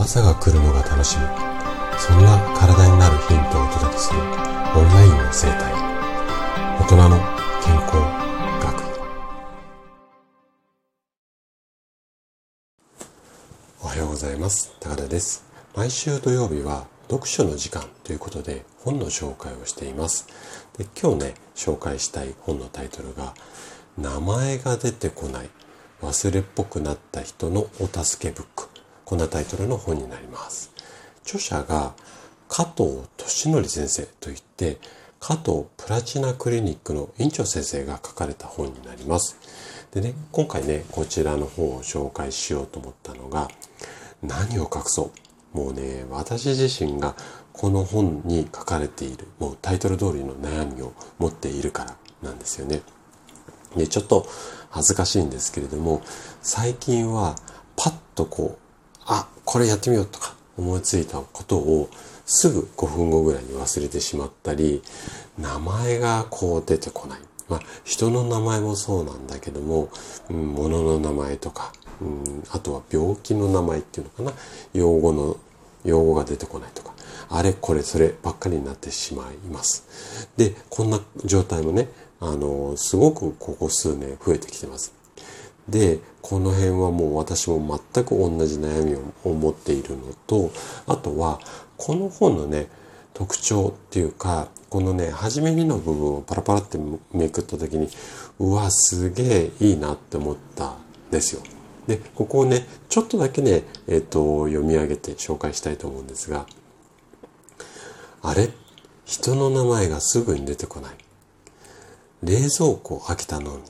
朝が来るのが楽しみ。そんな体になるヒントをお届けするオンラインの生態。大人の健康学。おはようございます。高田です。毎週土曜日は読書の時間ということで本の紹介をしています。で今日ね紹介したい本のタイトルが名前が出てこない忘れっぽくなった人のお助けブック。こんなタイトルの本になります。著者が加藤俊則先生といって、加藤プラチナクリニックの院長先生が書かれた本になります。でね、今回ね、こちらの本を紹介しようと思ったのが、何を隠そう。もうね、私自身がこの本に書かれている、もうタイトル通りの悩みを持っているからなんですよね。で、ちょっと恥ずかしいんですけれども、最近はパッとこう、あ、これやってみようとか思いついたことをすぐ5分後ぐらいに忘れてしまったり、名前がこう出てこない。まあ、人の名前もそうなんだけども、うん、物の名前とか、うん、あとは病気の名前っていうのかな、用語の、用語が出てこないとか、あれこれそればっかりになってしまいます。で、こんな状態もね、あの、すごくここ数年増えてきてます。で、この辺はもう私も全く同じ悩みを持っているのと、あとは、この本のね、特徴っていうか、このね、初めにの部分をパラパラってめくった時に、うわ、すげえいいなって思ったんですよ。で、ここをね、ちょっとだけね、え、ー、と、読み上げて紹介したいと思うんですが、あれ？人の名前がすぐに出てこない。冷蔵庫を開けたのに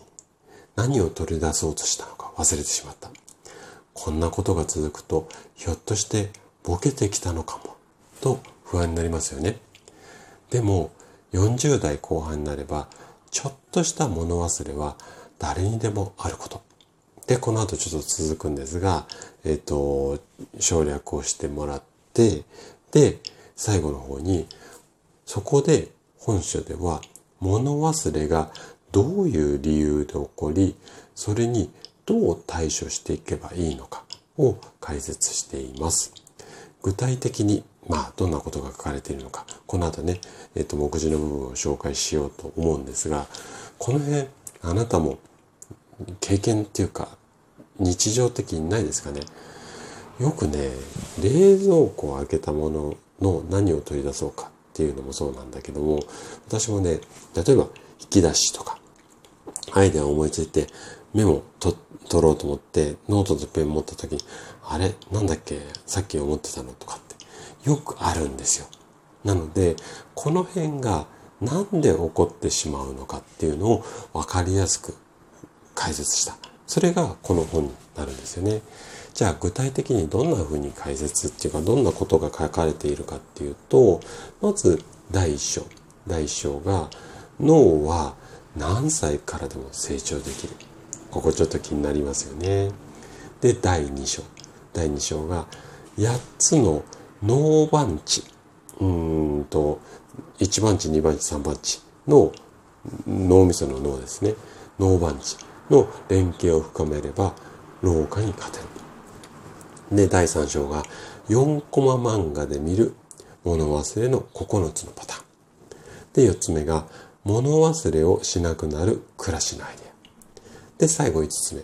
何を取り出そうとしたのか忘れてしまった。こんなことが続くとひょっとしてボケてきたのかもと不安になりますよね。でも40代後半になればちょっとした物忘れは誰にでもあること。で、この後ちょっと続くんですが、えっ、ー、と、省略をしてもらって、で、最後の方に、そこで本書では物忘れがどういう理由で起こり、それにどう対処していけばいいのかを解説しています。具体的に、まあ、どんなことが書かれているのか、この後ね、えっ、と、目次の部分を紹介しようと思うんですが、この辺、あなたも経験っていうか、日常的にないですかね。よくね、冷蔵庫を開けたものの何を取り出そうかっていうのもそうなんだけども、私もね、例えば引き出しとか、アイデアを思いついてメモを取ろうと思ってノートとペン持った時に、あれ？なんだっけ？さっき思ってたのとかってよくあるんですよ。なので、この辺がなんで起こってしまうのかっていうのを分かりやすく解説した。それがこの本になるんですよね。じゃあ具体的にどんな風に解説っていうかどんなことが書かれているかっていうと、まず第一章。第一章が脳は何歳からでも成長できる。ここちょっと気になりますよね。で、第2章。第2章が8つの脳番地。うんと、1番地、2番地、3番地の脳みその脳ですね。脳番地の連携を深めれば老化に勝てる。で、第3章が4コマ漫画で見る物忘れの9つのパターン。で、4つ目が物忘れをしなくなる暮らしのアイデア。で、最後5つ目。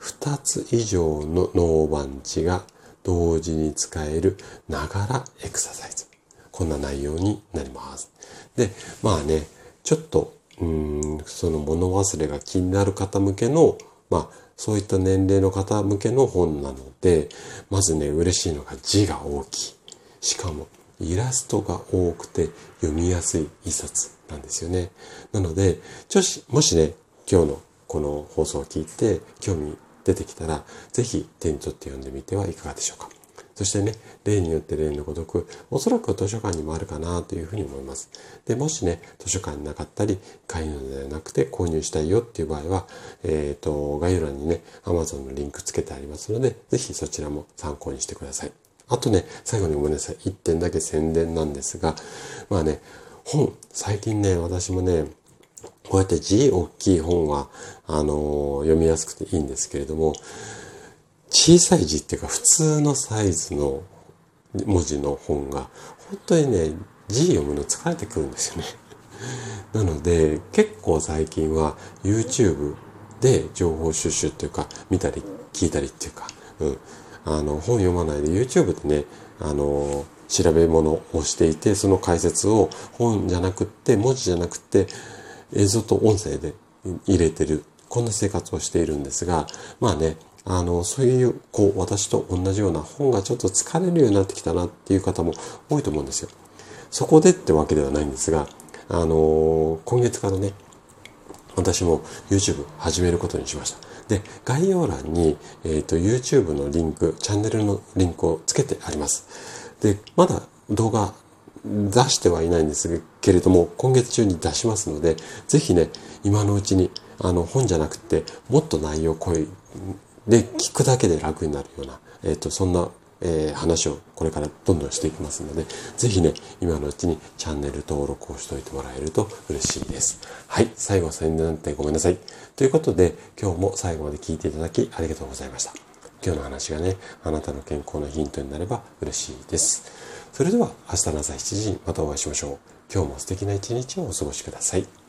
2つ以上の脳番地が同時に使えるながらエクササイズ。こんな内容になります。で、まあね、ちょっと、うん、その物忘れが気になる方向けの、まあ、そういった年齢の方向けの本なので、まずね、嬉しいのが字が大きい。しかも、イラストが多くて読みやすい一冊なんですよね。なので、もしね、今日のこの放送を聞いて興味出てきたら、ぜひ手に取って読んでみてはいかがでしょうか。そしてね、例によって例のごとく、おそらく図書館にもあるかなというふうに思います。で、もしね、図書館になかったり、買い物ではなくて購入したいよっていう場合は、えっ、ー、と、概要欄にね、Amazon のリンクつけてありますので、ぜひそちらも参考にしてください。あとね、最後にごめんなさい。1点だけ宣伝なんですが、まあね、本、最近ね、私もね、こうやって字大きい本は、あのー、読みやすくていいんですけれども、小さい字っていうか普通のサイズの文字の本が、本当にね、字読むの疲れてくるんですよね。なので、結構最近は YouTube で情報収集っていうか、見たり聞いたりっていうか、うん。あの、本読まないで YouTube でね、あの、調べ物をしていて、その解説を本じゃなくって、文字じゃなくって、映像と音声で入れてる。こんな生活をしているんですが、まあね、あの、そういう、こう、私と同じような本がちょっと疲れるようになってきたなっていう方も多いと思うんですよ。そこでってわけではないんですが、あの今月からね、私も YouTube 始めることにしました。で、概要欄に、えっ、ー、と、YouTube のリンク、チャンネルのリンクをつけてあります。で、まだ動画出してはいないんですけれども、今月中に出しますので、ぜひね、今のうちに、あの、本じゃなくて、もっと内容濃い、で、聞くだけで楽になるような、えっ、ー、と、そんなえー、話をこれからどんどんしていきますので、ぜひね、今のうちにチャンネル登録をしておいてもらえると嬉しいです。はい、最後宣伝なんてごめんなさい。ということで、今日も最後まで聞いていただきありがとうございました。今日の話がね、あなたの健康のヒントになれば嬉しいです。それでは明日の朝7時にまたお会いしましょう。今日も素敵な一日をお過ごしください。